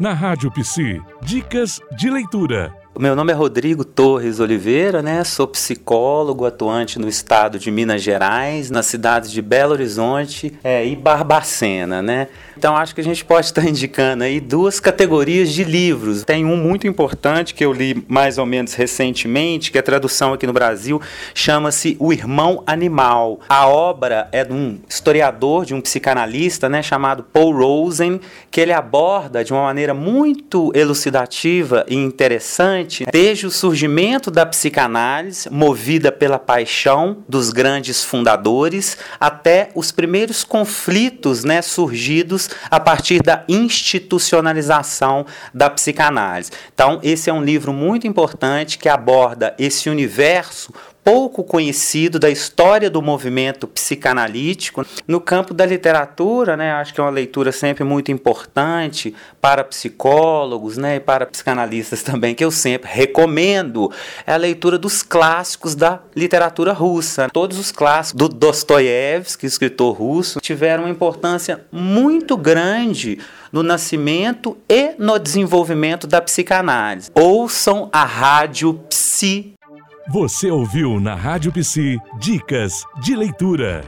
Na Rádio Psi, dicas de leitura. Meu nome é Rodrigo Torres Oliveira, né? Sou psicólogo, atuante no estado de Minas Gerais, nas cidades de Belo Horizonte é, e Barbacena, né? Então acho que a gente pode estar indicando aí duas categorias de livros. Tem um muito importante que eu li mais ou menos recentemente, que a tradução aqui no Brasil chama-se O Irmão Animal. A obra é de um historiador, de um psicanalista, né, chamado Paul Rosen, que ele aborda de uma maneira muito elucidativa e interessante desde o surgimento da psicanálise, movida pela paixão dos grandes fundadores, até os primeiros conflitos né, surgidos a partir da institucionalização da psicanálise. Então, esse é um livro muito importante que aborda esse universo pouco conhecido da história do movimento psicanalítico. No campo da literatura, né, acho que é uma leitura sempre muito importante para psicólogos né, e para psicanalistas também, que eu sempre recomendo, é a leitura dos clássicos da literatura russa. Todos os clássicos do Dostoiévski, escritor russo, tiveram uma importância muito grande no nascimento e no desenvolvimento da psicanálise. Ouçam a rádio Psi você ouviu na Rádio Psi Dicas de Leitura.